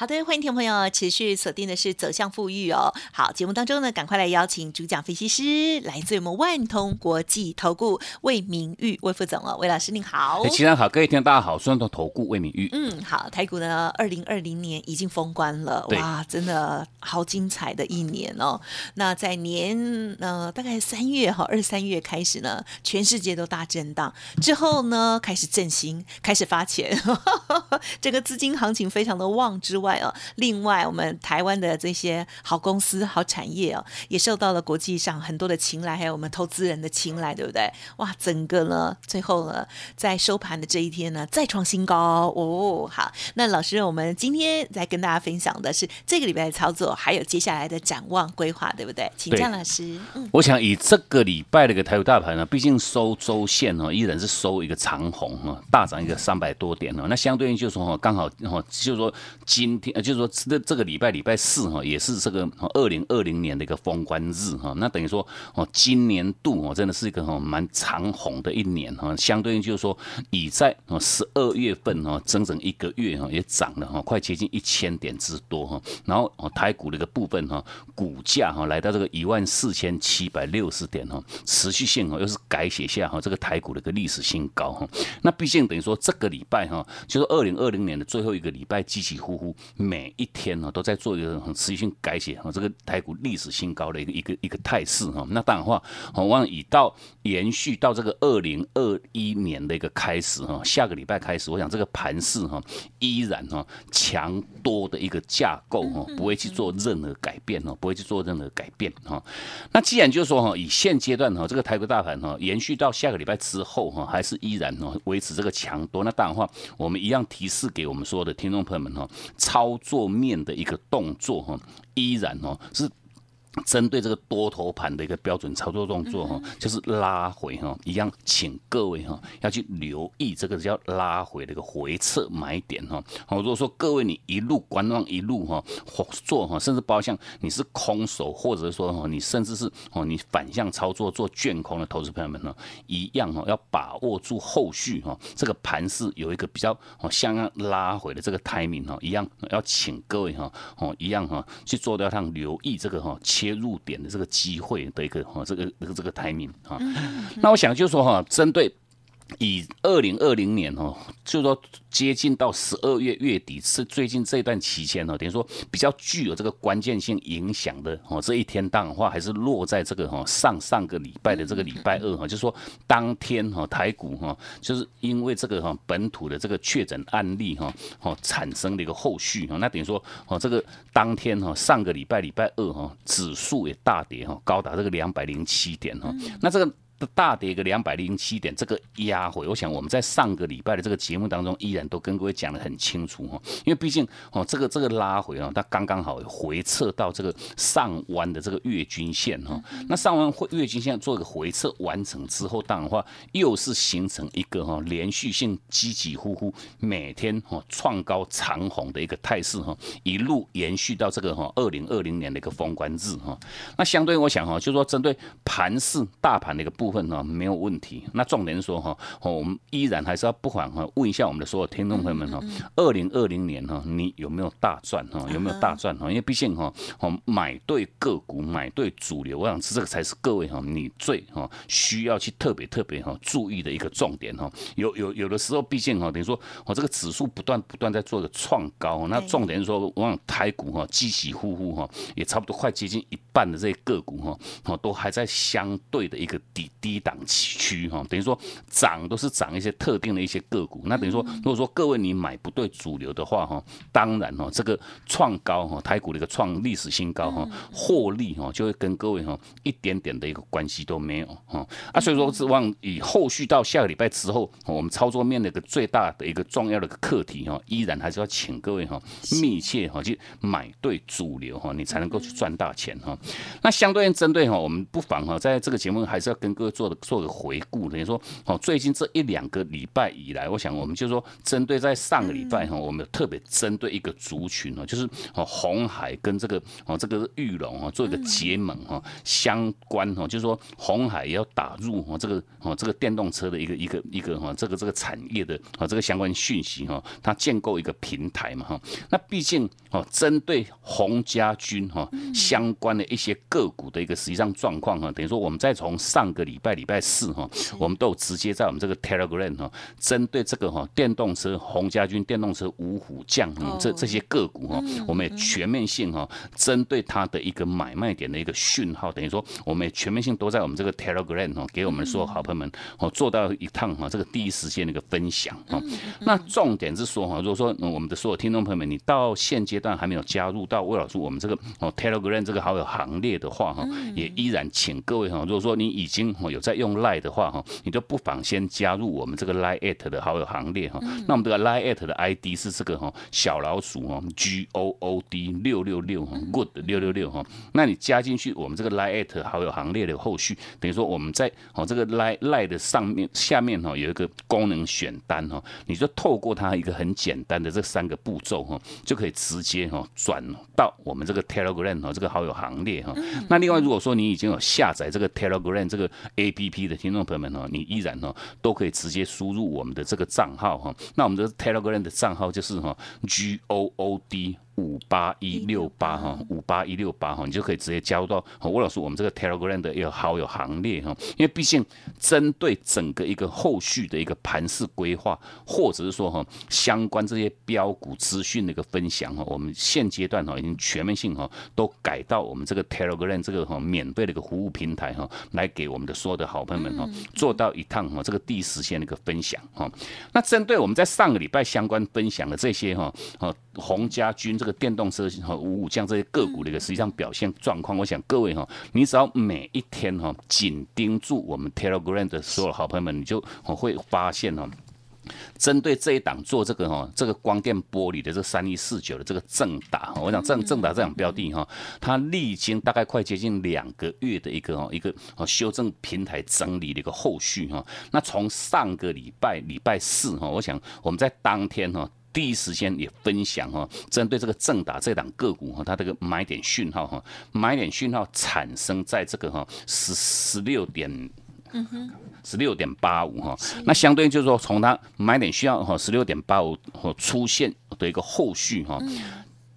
好的，欢迎听众朋友持续锁定的是走向富裕哦。好，节目当中呢，赶快来邀请主讲分析师，来自我们万通国际投顾魏明玉魏副总哦，魏老师您好。哎齐上好，各位听众大家好，万通投顾魏明玉。嗯，好，台股呢，二零二零年已经封关了，哇，真的好精彩的一年哦。那在年呃大概三月哈，二三月开始呢，全世界都大震荡，之后呢开始振兴，开始发钱，这个资金行情非常的旺之外。哦，另外我们台湾的这些好公司、好产业哦，也受到了国际上很多的青睐，还有我们投资人的青睐，对不对？哇，整个呢，最后呢，在收盘的这一天呢，再创新高哦。好，那老师，我们今天在跟大家分享的是这个礼拜的操作，还有接下来的展望规划，对不对？请江老师。嗯，我想以这个礼拜的一个台股大盘呢，毕竟收周线哦，依然是收一个长红哈，大涨一个三百多点哦。那相对应就是说哈，刚好哦，就是说今呃，就是说这这个礼拜礼拜四哈，也是这个二零二零年的一个封关日哈。那等于说哦，今年度哦，真的是一个哈蛮长红的一年哈。相对应就是说，已在哦十二月份哈，整整一个月哈，也涨了哈，快接近一千点之多哈。然后哦，台股的一个部分哈，股价哈来到这个一万四千七百六十点哈，持续性哦又是改写下哈这个台股的一个历史新高哈。那毕竟等于说这个礼拜哈，就是二零二零年的最后一个礼拜，起起伏伏。每一天呢，都在做一个很持续性改写哈，这个台股历史新高的一个一个一个态势哈。那当然话，我望以到延续到这个二零二一年的一个开始哈，下个礼拜开始，我想这个盘势哈依然哈强多的一个架构哈，不会去做任何改变哈，不会去做任何改变哈。那既然就是说哈，以现阶段哈，这个台股大盘哈延续到下个礼拜之后哈，还是依然哈维持这个强多，那当然话，我们一样提示给我们所有的听众朋友们哈。操作面的一个动作哈，依然哦是。针对这个多头盘的一个标准操作动作哈，就是拉回哈，一样，请各位哈要去留意这个叫拉回的一个回撤买点哈。好，如果说各位你一路观望一路哈做哈，甚至包括像你是空手，或者说哈你甚至是哦你反向操作做卷空的投资朋友们呢，一样哈要把握住后续哈这个盘势有一个比较哦像样拉回的这个 timing 哈，一样要请各位哈哦一样哈去做掉上留意这个哈。切入点的这个机会的一个哈，这个这个这个台名啊，那我想就是说哈，针对。以二零二零年哦，就是说接近到十二月月底是最近这段期间哦，等于说比较具有这个关键性影响的哦，这一天当话还是落在这个哈上上个礼拜的这个礼拜二哈，就是说当天哈台股哈，就是因为这个哈本土的这个确诊案例哈哦产生的一个后续哈，那等于说哦这个当天哈上个礼拜礼拜二哈指数也大跌哈，高达这个两百零七点哈，那这个。大跌个两百零七点，这个压回，我想我们在上个礼拜的这个节目当中，依然都跟各位讲的很清楚哈，因为毕竟哦，这个这个拉回啊，它刚刚好回撤到这个上弯的这个月均线哈，那上弯月均线做一个回撤完成之后，当然话又是形成一个哈连续性起起伏伏，每天哈创高长红的一个态势哈，一路延续到这个哈二零二零年的一个封关日哈，那相对我想哈，就是说针对盘市大盘的一个部。部分哈没有问题，那重点说哈，我们依然还是要不妨哈问一下我们的所有听众朋友们哈，二零二零年哈你有没有大赚哈？有没有大赚哈？因为毕竟哈，哦买对个股，买对主流，我想这个才是各位哈你最哈需要去特别特别哈注意的一个重点哈。有有有的时候，毕竟哈等于说我这个指数不断不断在做一个创高，那重点是说我想台股哈起起伏伏哈，也差不多快接近一半的这些个股哈，哦都还在相对的一个底。低档区哈，等于说涨都是涨一些特定的一些个股。那等于说，如果说各位你买不对主流的话哈，当然哈，这个创高哈，台股的一个创历史新高哈，获利哈就会跟各位哈一点点的一个关系都没有哈。啊，所以说指望以后续到下个礼拜之后，我们操作面的一个最大的一个重要的一个课题哈，依然还是要请各位哈密切哈去买对主流哈，你才能够去赚大钱哈。那相对应针对哈，我们不妨哈在这个节目还是要跟各位做的做个回顾，等于说哦，最近这一两个礼拜以来，我想我们就说针对在上个礼拜哈，我们特别针对一个族群哦，就是哦红海跟这个哦这个玉龙哦做一个结盟哈相关哈，就是说红海也要打入哦这个哦这个电动车的一个一个一个哈这个这个产业的啊这个相关讯息哈，它建构一个平台嘛哈，那毕竟哦针对洪家军哈相关的一些个股的一个实际上状况哈，等于说我们再从上个礼拜礼拜四哈，我们都有直接在我们这个 Telegram 哈，针对这个哈电动车洪家军电动车五虎将这这些个股哈，我们也全面性哈，针对它的一个买卖点的一个讯号，等于说我们也全面性都在我们这个 Telegram 哈，给我们所有好朋友们哦做到一趟哈这个第一时间的一个分享哈。那重点是说哈，如果说我们的所有听众朋友们，你到现阶段还没有加入到魏老师我们这个哦 Telegram 这个好友行列的话哈，也依然请各位哈，如果说你已经有在用 Line 的话哈，你就不妨先加入我们这个 Line at 的好友行列哈。那我们这个 Line at 的 ID 是这个哈小老鼠哈 G O O D 六六六哈 Good 六六六哈。那你加进去我们这个 Line at 好友行列的后续，等于说我们在哦这个 Line Line 的上面下面哈有一个功能选单哈，你就透过它一个很简单的这三个步骤哈，就可以直接哈转到我们这个 Telegram 哦这个好友行列哈。那另外如果说你已经有下载这个 Telegram 这个 A P P 的听众朋友们哦，你依然呢都可以直接输入我们的这个账号哈。那我们的 Telegram 的账号就是哈 G O O D。五八一六八哈，五八一六八哈，你就可以直接加入到吴老师我们这个 Telegram 的一个好友行列哈。因为毕竟针对整个一个后续的一个盘势规划，或者是说哈相关这些标股资讯的一个分享哈，我们现阶段哈已经全面性哈都改到我们这个 Telegram 这个哈免费的一个服务平台哈，来给我们的所有的好朋友们哈做到一趟哈这个第一时间的一个分享哈。那针对我们在上个礼拜相关分享的这些哈，哦洪家军这个。电动车和五五将这些个股的一个实际上表现状况，我想各位哈，你只要每一天哈紧盯住我们 Telegram 的所有好朋友们，你就会发现哈，针对这一档做这个哈这个光电玻璃的这三一四九的这个正打，我想正正打这档标的哈，它历经大概快接近两个月的一个哈一个修正平台整理的一个后续哈，那从上个礼拜礼拜四哈，我想我们在当天哈。第一时间也分享哈，针对这个正达这档个股哈，它这个买点讯号哈，买点讯号产生在这个哈十十六点，嗯哼，十六点八五哈，那相对就是说从它买点需要哈十六点八五出现的一个后续哈。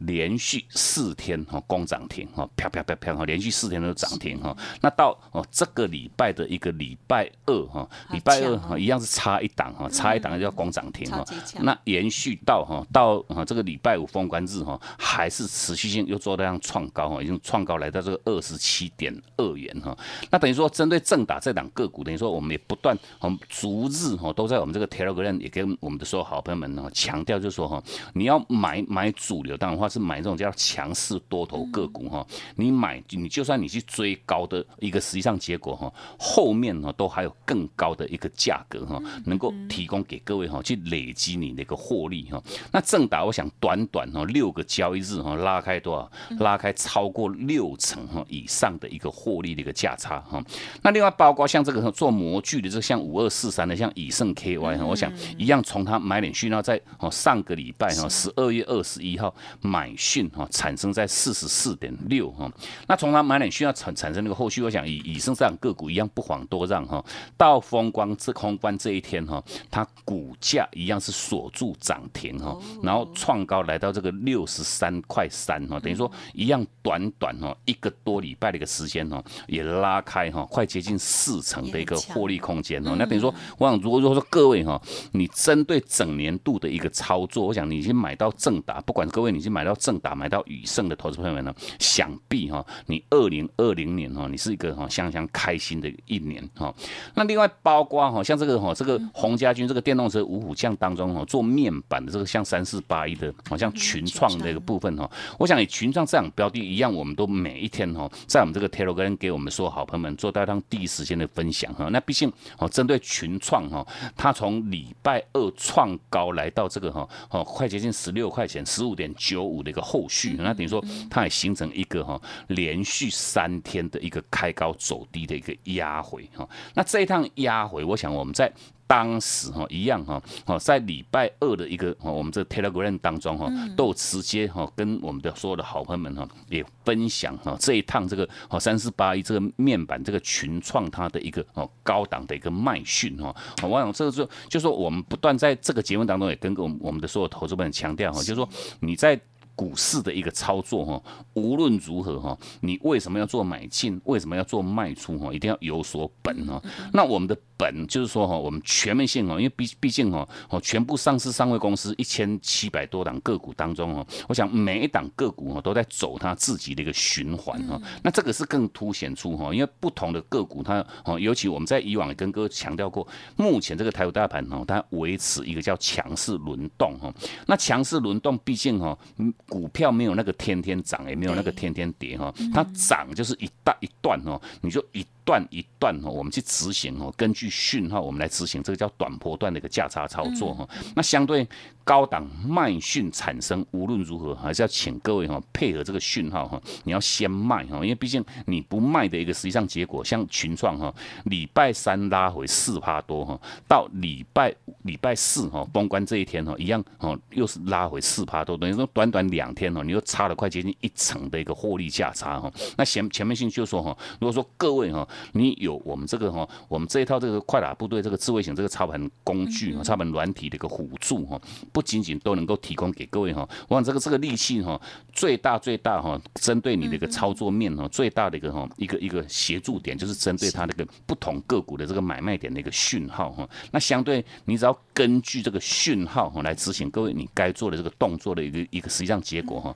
连续四天哈攻涨停哈，啪啪啪啪哈，连续四天都涨停哈。那到哦这个礼拜的一个礼拜二哈，礼拜二哈一样是差一档哈，差一档就要攻涨停哈。那延续到哈到哈这个礼拜五封关日哈，还是持续性又做到样创高哈，已经创高来到这个二十七点二元哈。那等于说针对正打这档个股，等于说我们也不断我们逐日哈都在我们这个 Telegram 也跟我们的所有好朋友们呢强调，就是说哈你要买买主流，当然话。是买这种叫强势多头个股哈，你买你就算你去追高的一个实际上结果哈，后面呢都还有更高的一个价格哈，能够提供给各位哈去累积你的一个获利哈。那正达我想短短哈六个交易日哈拉开多少？拉开超过六成哈以上的一个获利的一个价差哈。那另外包括像这个做模具的这像五二四三的像以盛 KY 哈，我想一样从它买点讯号在哦上个礼拜哈十二月二十一号买。买讯哈产生在四十四点六哈，那从它买点讯要产产生那个后续，我想以以上这样个股一样不遑多让哈，到风光这空关这一天哈，它股价一样是锁住涨停哈，然后创高来到这个六十三块三哈，等于说一样短短哈一个多礼拜的一个时间哈，也拉开哈快接近四成的一个获利空间哦，那等于说我想如果说各位哈，你针对整年度的一个操作，我想你已经买到正达，不管各位你已经买到。正打、买到宇盛的投资朋友们呢，想必哈，你二零二零年哈，你是一个哈相当开心的一年哈。那另外包括哈，像这个哈，这个洪家军这个电动车五虎将当中哈，做面板的这个像三四八一的，好像群创的一个部分哈，我想以群创这样标的一样，我们都每一天哈，在我们这个 Telegram 给我们说好朋友们做大当第一时间的分享哈。那毕竟哦，针对群创哈，它从礼拜二创高来到这个哈，哦快接近十六块钱，十五点九五的一个后续，那等于说它也形成一个哈连续三天的一个开高走低的一个压回哈。那这一趟压回，我想我们在。当时哈一样哈哦，在礼拜二的一个哦，我们这 Telegram 当中哈，都直接哈跟我们的所有的好朋友们哈也分享哈这一趟这个哦三四八一这个面板这个群创它的一个哦高档的一个卖讯哈。我想这个就就说我们不断在这个节目当中也跟我们我们的所有投资们强调哈，就是说你在。股市的一个操作哈，无论如何哈，你为什么要做买进？为什么要做卖出？哈，一定要有所本哈。那我们的本就是说哈，我们全面性哦，因为毕毕竟哈，哦，全部上市上位公司一千七百多档个股当中哈，我想每一档个股哈都在走它自己的一个循环哈。那这个是更凸显出哈，因为不同的个股它哦，尤其我们在以往也跟各位强调过，目前这个台股大盘哈，它维持一个叫强势轮动哈。那强势轮动毕竟哈，嗯。股票没有那个天天涨，也没有那个天天跌哈，它涨就是一大一段哦，你就一。段一段哦，我们去执行哦，根据讯号我们来执行，这个叫短波段的一个价差操作哈。那相对高档卖讯产生，无论如何还是要请各位哈配合这个讯号哈，你要先卖哈，因为毕竟你不卖的一个实际上结果，像群创哈，礼拜三拉回四趴多哈，到礼拜礼拜四哈封关这一天哈，一样哦，又是拉回四趴多，等于说短短两天哦，你又差了快接近一成的一个获利价差哈。那前前面性就说哈，如果说各位哈。你有我们这个哈，我们这一套这个快打部队这个智慧型这个操盘工具操盘软体的一个辅助哈，不仅仅都能够提供给各位哈，我想这个这个利器哈，最大最大哈，针对你的一个操作面哈，最大的一个哈一个一个协助点就是针对它那个不同个股的这个买卖点的一个讯号哈，那相对你只要根据这个讯号哈来执行各位你该做的这个动作的一个一个实际上结果哈，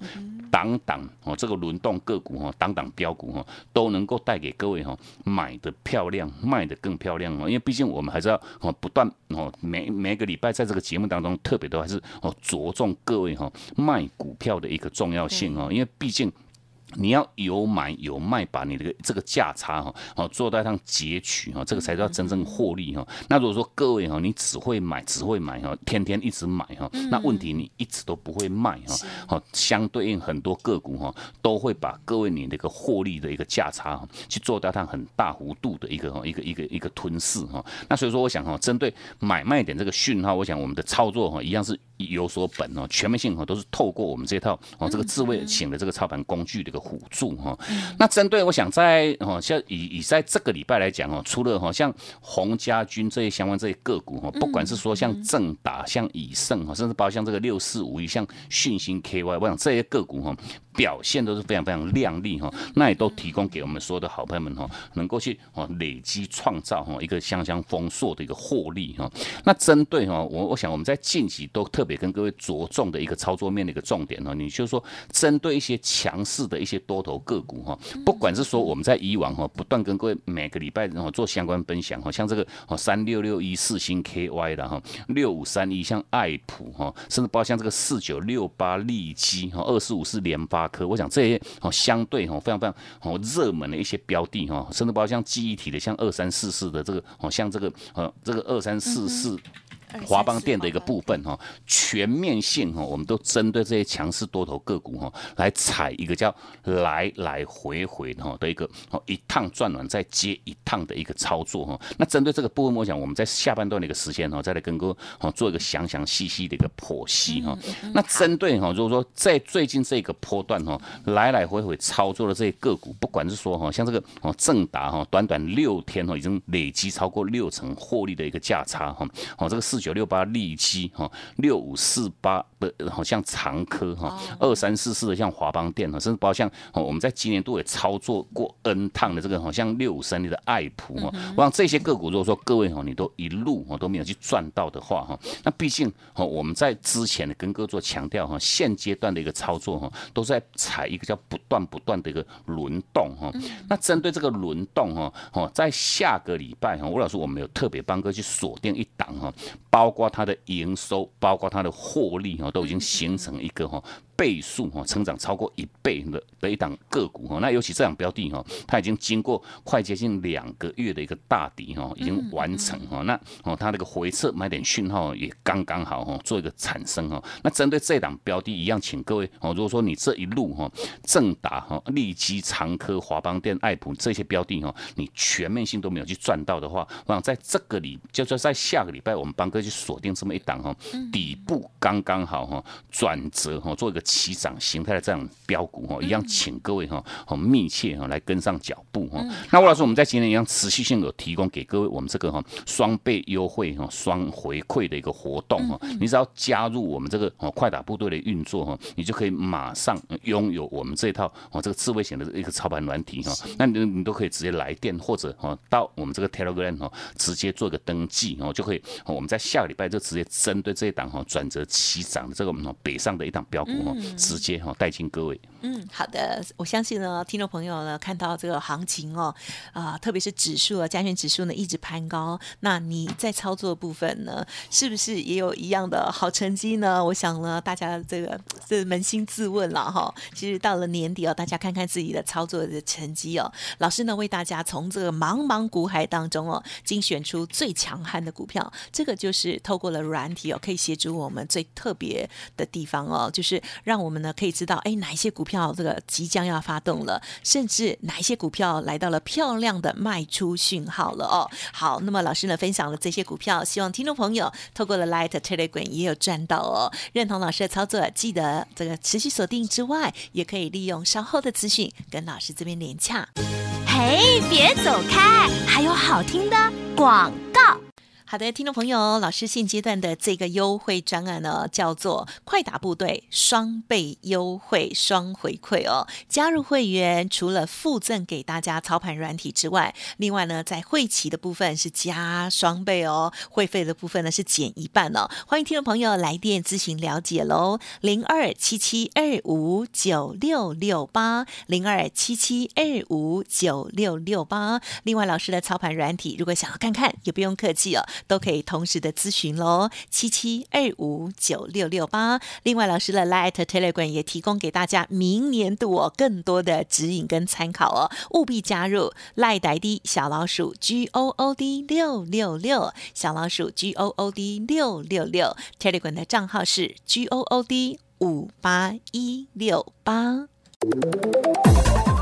档档哦这个轮动个股哈，挡挡标股哈，都能够带给各位哈。买的漂亮，卖的更漂亮哦，因为毕竟我们还是要哦不断哦每每个礼拜在这个节目当中，特别都还是哦着重各位哈卖股票的一个重要性哦，因为毕竟。你要有买有卖，把你的这个价差哈，哦做到上截取哈，这个才叫真正获利哈。那如果说各位哈，你只会买只会买哈，天天一直买哈，那问题你一直都不会卖哈。好，相对应很多个股哈，都会把各位你那个获利的一个价差哈，去做到它很大幅度的一个一个一个一个吞噬哈。那所以说，我想哈，针对买卖点这个讯号，我想我们的操作哈，一样是。有所本哦，全面性哈都是透过我们这套哦这个智慧型的这个操盘工具的一个辅助哈。那针对我想在哦像以以在这个礼拜来讲哦，除了哈像洪家军这些相关这些个股哈，不管是说像正达、像以盛哈，甚至包括像这个六四五一、像讯星 KY，我想这些个股哈。表现都是非常非常亮丽哈，那也都提供给我们所有的好朋友们哈，能够去哦累积创造哈一个相相丰硕的一个获利哈。那针对哈我我想我们在近期都特别跟各位着重的一个操作面的一个重点哈，你就说针对一些强势的一些多头个股哈，不管是说我们在以往哈不断跟各位每个礼拜然后做相关分享哈，像这个哦三六六一四星 KY 的哈，六五三一像爱普哈，甚至包括像这个四九六八利基哈，二四五四联发。科我想这些哦，相对哦非常非常哦热门的一些标的哈，甚至包括像记忆体的，像二三四四的这个哦，像这个呃这个二三四四。华邦电的一个部分哈，全面性哈，我们都针对这些强势多头个股哈，来踩一个叫来来回回哈的一个哦一趟转完再接一趟的一个操作哈。那针对这个部分，我想我们在下半段的一个时间哈，再来跟各位哦做一个详详细细的一个剖析哈。那针对哈，如果说在最近这个波段哈，来来回回操作的这些个股，不管是说哈，像这个哦正达哈，短短六天哈，已经累积超过六成获利的一个价差哈，哦这个四九。六八利基哈，六五四八的好像长科哈，二三四四的像华邦电哈，甚至包括像我们在今年度也操作过 N 趟的这个好像六五三零的爱普哈，我想这些个股如果说各位哈你都一路哈都没有去赚到的话哈，那毕竟哈我们在之前的跟各位做强调哈，现阶段的一个操作哈，都在踩一个叫不断不断的一个轮动哈，那针对这个轮动哈，哦在下个礼拜哈，吴老师我们有特别帮哥去锁定一档哈，包括它的营收，包括它的获利哈，都已经形成一个哈。倍数哈，成长超过一倍的的一档个股哈，那尤其这档标的哈，它已经经过快接近两个月的一个大底哈，已经完成哈，那哦它那个回撤买点讯号也刚刚好哈，做一个产生哈。那针对这档标的一样，请各位哦，如果说你这一路哈，正达哈、利基、长科、华邦电、爱普这些标的哈，你全面性都没有去赚到的话，我想在这个礼，就说在下个礼拜，我们帮哥去锁定这么一档哈，底部刚刚好哈，转折哈，做一个。起涨形态的这样标股哈，一样，请各位哈，很密切哈来跟上脚步哈。那吴老师，我们在今天一样持续性有提供给各位我们这个哈双倍优惠哈、双回馈的一个活动哈。你只要加入我们这个哦快打部队的运作哈，你就可以马上拥有我们这套哦这个智慧型的一个操盘软体哈。那你你都可以直接来电或者哦到我们这个 Telegram 哦直接做一个登记哦，就可以我们在下个礼拜就直接针对这一档哈转折起涨的这个北上的一档标股哈。直接哈带进各位。嗯，好的，我相信呢，听众朋友呢看到这个行情哦，啊，特别是指数啊，加权指数呢一直攀高，那你在操作部分呢，是不是也有一样的好成绩呢？我想呢，大家这个这扪心自问了哈。其实到了年底哦，大家看看自己的操作的成绩哦。老师呢为大家从这个茫茫股海当中哦，精选出最强悍的股票，这个就是透过了软体哦，可以协助我们最特别的地方哦，就是让我们呢可以知道，哎，哪一些股票到这个即将要发动了，甚至哪一些股票来到了漂亮的卖出讯号了哦。好，那么老师呢分享了这些股票，希望听众朋友透过了 Light Telegram 也有赚到哦。认同老师的操作，记得这个持续锁定之外，也可以利用稍后的资讯跟老师这边连洽。嘿，别走开，还有好听的广告。好的，听众朋友，老师现阶段的这个优惠专案呢，叫做“快打部队双倍优惠双回馈”哦。加入会员，除了附赠给大家操盘软体之外，另外呢，在会期的部分是加双倍哦，会费的部分呢是减一半哦。欢迎听众朋友来电咨询了解喽，零二七七二五九六六八，零二七七二五九六六八。另外，老师的操盘软体，如果想要看看，也不用客气哦。都可以同时的咨询喽，七七二五九六六八。另外，老师的 Light Telegram 也提供给大家明年度哦更多的指引跟参考哦，务必加入赖呆的小老鼠 G O O D 六六六小老鼠 G O O D 六六六 Telegram 的账号是 G O O D 五八一六八。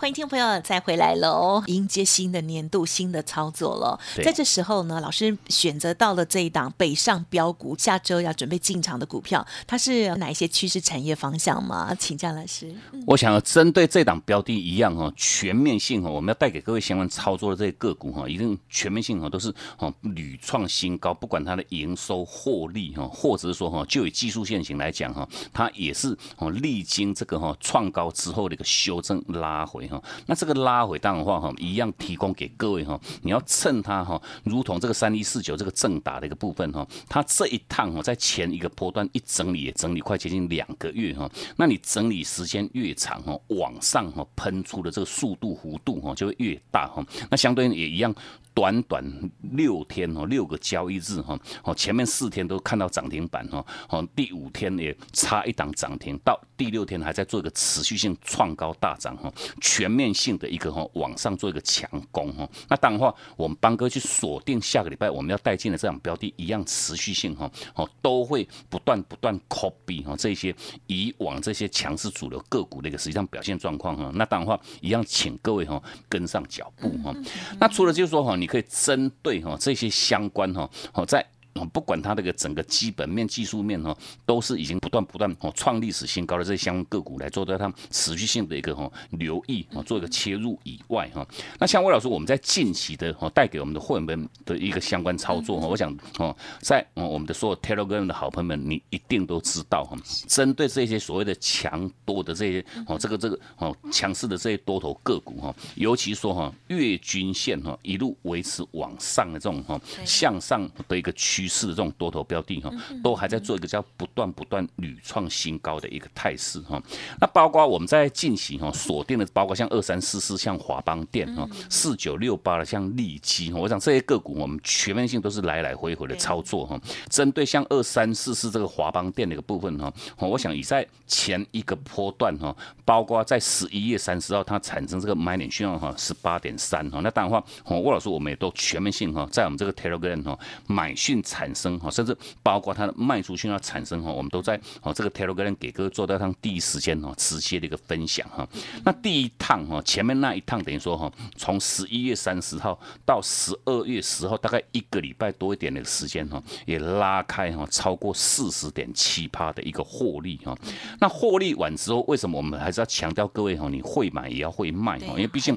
欢迎听众朋友再回来喽！迎接新的年度、新的操作了。在这时候呢，老师选择到了这一档北上标股，下周要准备进场的股票，它是哪一些趋势产业方向吗？请教老师。我想要针对这档标的一样哈，全面性哈，我们要带给各位相关操作的这些个股哈，一定全面性哈，都是哦屡创新高，不管它的营收、获利哈，或者是说哈，就以技术线型来讲哈，它也是哦历经这个哈创高之后的一个修正拉回。那这个拉回当然话哈，一样提供给各位哈，你要趁它哈，如同这个三一四九这个正打的一个部分哈，它这一趟哈，在前一个波段一整理也整理快接近两个月哈，那你整理时间越长哈，往上哈喷出的这个速度弧度哈就会越大哈，那相对也一样。短短六天哦，六个交易日哈，哦前面四天都看到涨停板哈，哦第五天也差一档涨停，到第六天还在做一个持续性创高大涨哈，全面性的一个哈往上做一个强攻哈。那当然话，我们邦哥去锁定下个礼拜我们要带进的这样标的，一样持续性哈，哦都会不断不断 copy 哈这些以往这些强势主流个股的一个实际上表现状况哈。那当然话，一样请各位哈跟上脚步哈。那除了就是说哈，你可以针对哈这些相关哈，好在。不管它这个整个基本面、技术面哈，都是已经不断不断哦创历史新高的这些相关个股来做到它们持续性的一个哈留意啊，做一个切入以外哈。那像魏老师，我们在近期的哈带给我们的会员们的一个相关操作哈，我想哦，在我们的所有 Telegram 的好朋友们，你一定都知道哈。针对这些所谓的强多的这些哦，这个这个哦强势的这些多头个股哈，尤其说哈月均线哈一路维持往上的这种哈向上的一个趋。势的这种多头标的哈，都还在做一个叫不断不断屡创新高的一个态势哈。那包括我们在进行哈锁定的，包括像二三四四像华邦电哈，四九六八的像利基哈，我想这些个股我们全面性都是来来回回的操作哈。针对像二三四四这个华邦电的一个部分哈，我想以在前一个波段哈，包括在十一月三十号它产生这个买点讯号哈，十八点三哈。那当然话，沃老师我们也都全面性哈，在我们这个 Telegram 哈买讯。产生哈，甚至包括它的卖出去要产生哈，我们都在哦这个 Telegram 给各位做到上第一时间哈直接的一个分享哈。那第一趟哈，前面那一趟等于说哈，从十一月三十号到十二月十号，大概一个礼拜多一点的时间哈，也拉开哈超过四十点七趴的一个获利哈。那获利完之后，为什么我们还是要强调各位哈，你会买也要会卖哈，因为毕竟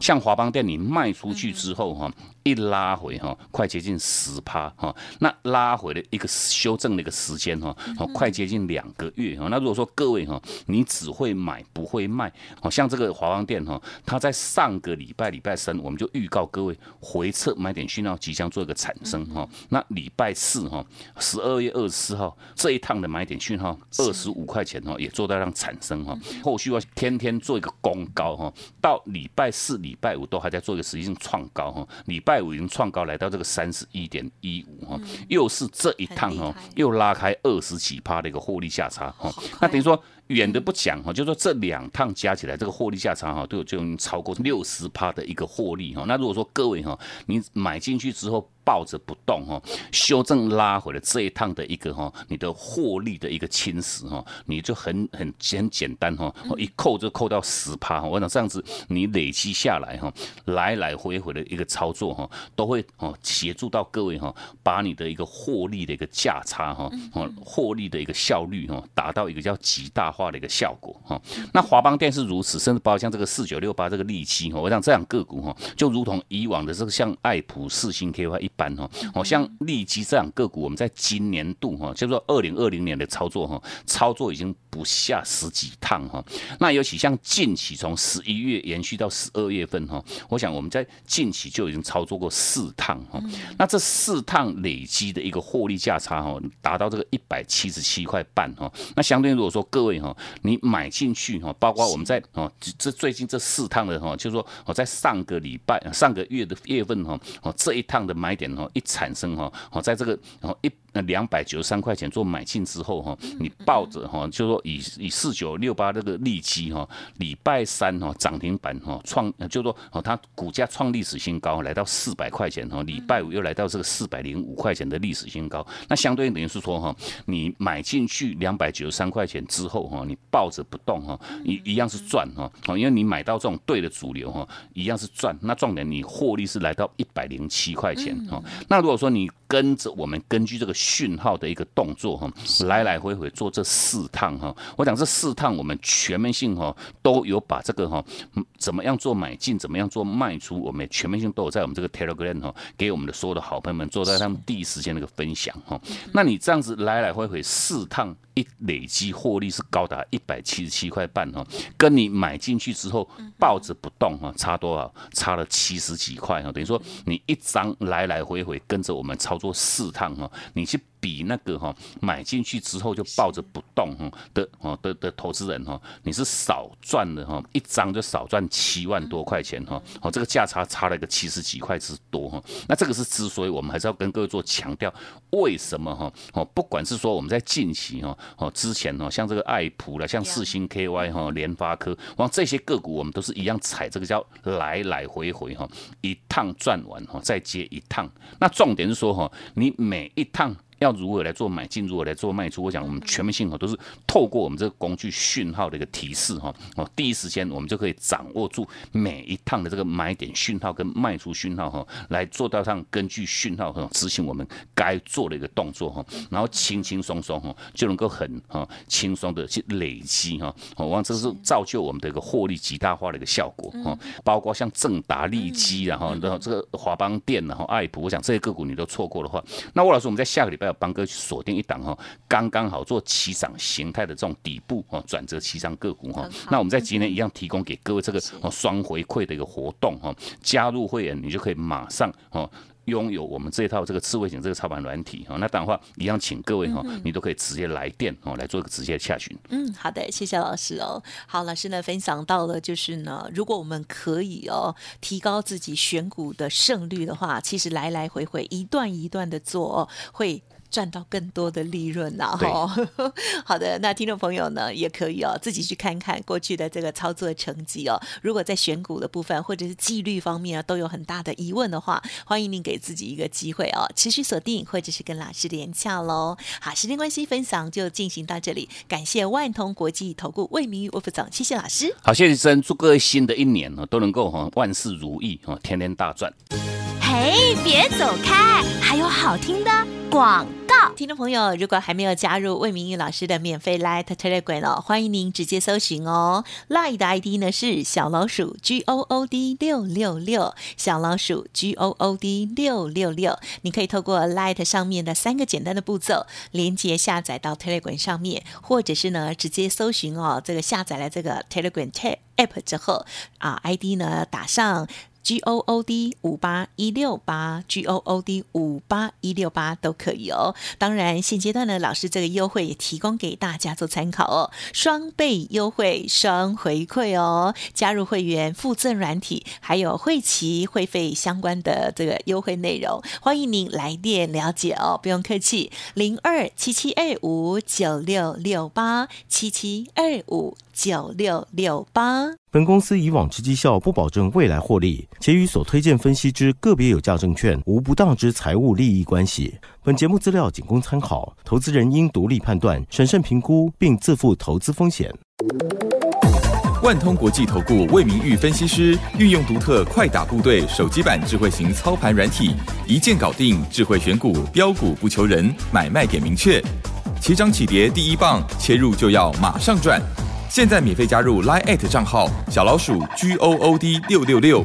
像华邦店你卖出去之后哈。一拉回哈，快接近十趴哈，那拉回的一个修正的一个时间哈，哦，快接近两个月哈。那如果说各位哈，你只会买不会卖，好像这个华邦店哈，它在上个礼拜礼拜三我们就预告各位回撤买点讯号即将做一个产生哈。那礼拜四哈，十二月二十四号这一趟的买点讯号二十五块钱哈，也做到让产生哈。后续要天天做一个攻高哈，到礼拜四礼拜五都还在做一个实际性创高哈，礼拜。拜五已经创高来到这个三十一点一五哈，又是这一趟哦，又拉开二十几趴的一个获利价差哈，那等于说。远的不讲哈，就说这两趟加起来，这个获利价差哈，都有就超过六十趴的一个获利哈。那如果说各位哈，你买进去之后抱着不动哈，修正拉回了这一趟的一个哈，你的获利的一个侵蚀哈，你就很很很简单哈，一扣就扣到十趴哈。我想这样子你累积下来哈，来来回回的一个操作哈，都会哦协助到各位哈，把你的一个获利的一个价差哈，哦获利的一个效率哈，达到一个叫极大化。的一个效果哈，那华邦电是如此，甚至包括像这个四九六八这个利基哈，我想这样个股哈，就如同以往的这个像爱普、四星 KY 一般哈，好像利基这样个股，我们在今年度哈，就是说二零二零年的操作哈，操作已经不下十几趟哈。那尤其像近期从十一月延续到十二月份哈，我想我们在近期就已经操作过四趟哈。那这四趟累积的一个获利价差哈，达到这个一百七十七块半哈。那相对如果说各位哈。你买进去哈，包括我们在哦，这最近这四趟的哈，就是说我在上个礼拜、上个月的月份哈，哦这一趟的买点哈一产生哈，哦在这个哦一。那两百九十三块钱做买进之后哈，你抱着哈，就说以以四九六八这个利基哈，礼拜三哈涨停板哈创，就说哦它股价创历史新高，来到四百块钱哈，礼拜五又来到这个四百零五块钱的历史新高，那相对等于是说哈，你买进去两百九十三块钱之后哈，你抱着不动哈，一一样是赚哈，哦因为你买到这种对的主流哈，一样是赚，那重点你获利是来到一百零七块钱哈，那如果说你跟着我们根据这个讯号的一个动作哈，来来回回做这四趟哈，我讲这四趟我们全面性哈都有把这个哈怎么样做买进，怎么样做卖出，我们全面性都有在我们这个 Telegram 哈给我们的所有的好朋友们做在他们第一时间的一个分享哈。那你这样子来来回回四趟。一累积获利是高达一百七十七块半哈，跟你买进去之后抱着不动哈，差多少？差了七十几块哈，等于说你一张来来回回跟着我们操做试探啊你去比那个哈买进去之后就抱着不动哈的哦的的投资人哈，你是少赚了哈，一张就少赚七万多块钱哈，哦这个价差差了一个七十几块之多哈，那这个是之所以我们还是要跟各位做强调，为什么哈？哦不管是说我们在近期哈哦之前哈像这个爱普了，像四星 KY 哈联发科，往这些个股我们都是一样踩这个叫来来回回哈，一趟赚完哈再接一趟，那重点是说哈你每一趟。要如何来做买进，如何来做卖出？我想我们全面性哈都是透过我们这个工具讯号的一个提示哈哦，第一时间我们就可以掌握住每一趟的这个买点讯号跟卖出讯号哈，来做到上根据讯号哈执行我们该做的一个动作哈，然后轻轻松松哈就能够很哈轻松的去累积哈，我望这是造就我们的一个获利极大化的一个效果哈，包括像正达利基然后然后这个华邦电然后爱普，我想这些个股你都错过的话，那魏老师我们在下个礼拜。帮哥去锁定一档哈，刚刚好做起涨形态的这种底部哈，转折起涨个股哈。那我们在今天一样提供给各位这个双回馈的一个活动哈，加入会员你就可以马上哦。拥有我们这套这个智慧型这个操盘软体哈，那当然话一样，请各位哈，你都可以直接来电哦，来做一个直接的洽询。嗯，好的，谢谢老师哦。好，老师呢分享到了，就是呢，如果我们可以哦，提高自己选股的胜率的话，其实来来回回一段一段的做哦会。赚到更多的利润呐！哈，好的，那听众朋友呢，也可以哦，自己去看看过去的这个操作成绩哦。如果在选股的部分或者是纪律方面啊，都有很大的疑问的话，欢迎您给自己一个机会哦，持续锁定或者是跟老师连洽喽。好，时间关系，分享就进行到这里，感谢万通国际投顾魏明玉魏副总，谢谢老师。好，谢谢生，祝各位新的一年呢都能够哈万事如意哈，天天大赚。嘿，别走开，还有好听的广。听众朋友，如果还没有加入魏明玉老师的免费 Light Telegram 哦，欢迎您直接搜寻哦。Light 的 ID 呢是小老鼠 G O O D 六六六，小老鼠 G O O D 六六六。你可以透过 Light 上面的三个简单的步骤，连接下载到 Telegram 上面，或者是呢直接搜寻哦，这个下载了这个 Telegram App 之后啊，ID 呢打上。G O O D 五八一六八，G O O D 五八一六八都可以哦。当然，现阶段呢，老师这个优惠也提供给大家做参考哦，双倍优惠，双回馈哦。加入会员附赠软体，还有会期会费相关的这个优惠内容，欢迎您来电了解哦，不用客气，零二七七二五九六六八七七二五九六六八。本公司以往之绩效不保证未来获利，且与所推荐分析之个别有价证券无不当之财务利益关系。本节目资料仅供参考，投资人应独立判断、审慎评估，并自负投资风险。万通国际投顾魏明玉分析师运用独特快打部队手机版智慧型操盘软体，一键搞定智慧选股，标股不求人，买卖点明确，起涨起跌第一棒，切入就要马上赚。现在免费加入 Line 账号小老鼠 G O O D 六六六，